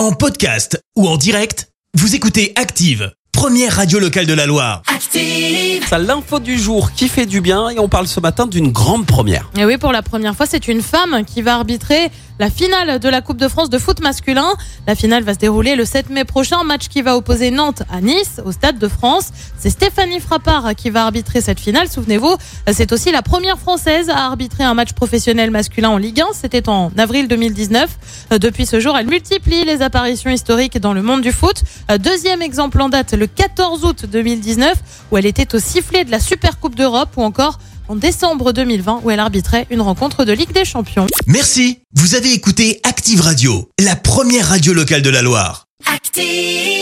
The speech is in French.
En podcast ou en direct, vous écoutez Active, première radio locale de la Loire. Active. Ça, l'info du jour qui fait du bien et on parle ce matin d'une grande première. Et oui, pour la première fois, c'est une femme qui va arbitrer la finale de la Coupe de France de foot masculin. La finale va se dérouler le 7 mai prochain, match qui va opposer Nantes à Nice, au Stade de France. C'est Stéphanie Frappard qui va arbitrer cette finale. Souvenez-vous, c'est aussi la première française à arbitrer un match professionnel masculin en Ligue 1. C'était en avril 2019. Depuis ce jour, elle multiplie les apparitions historiques dans le monde du foot. Deuxième exemple en date, le 14 août 2019, où elle était au sifflet de la Super Coupe d'Europe ou encore en décembre 2020 où elle arbitrait une rencontre de Ligue des Champions. Merci. Vous avez écouté Active Radio, la première radio locale de la Loire. Active.